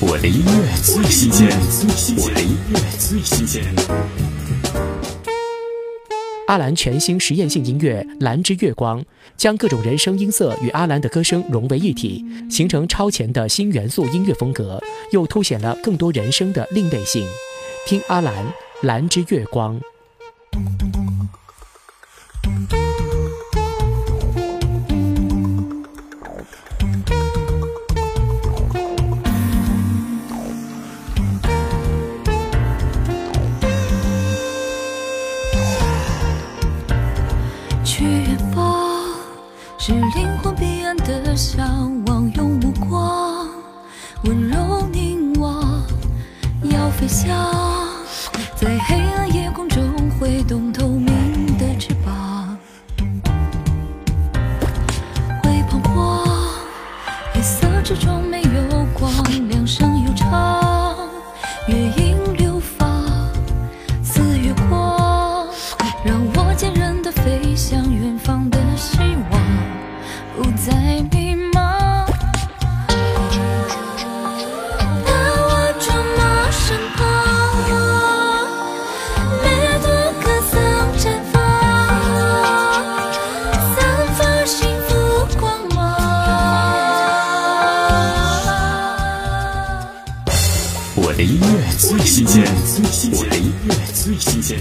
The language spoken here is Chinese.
我的音乐最新鲜，我的音乐最新鲜。阿兰全新实验性音乐《蓝之月光》将各种人声音色与阿兰的歌声融为一体，形成超前的新元素音乐风格，又凸显了更多人声的另类性。听阿兰《蓝之月光》。去远方，是灵魂彼岸的向往，用目光温柔凝望，要飞翔，在黑暗夜空中挥动透明的翅膀，会彷徨，夜色之中没的飞向远方的希望，不再迷茫。当我触摸身旁，每朵歌声绽放，散发幸福光芒。我的音乐最新鲜，我的音乐最新鲜。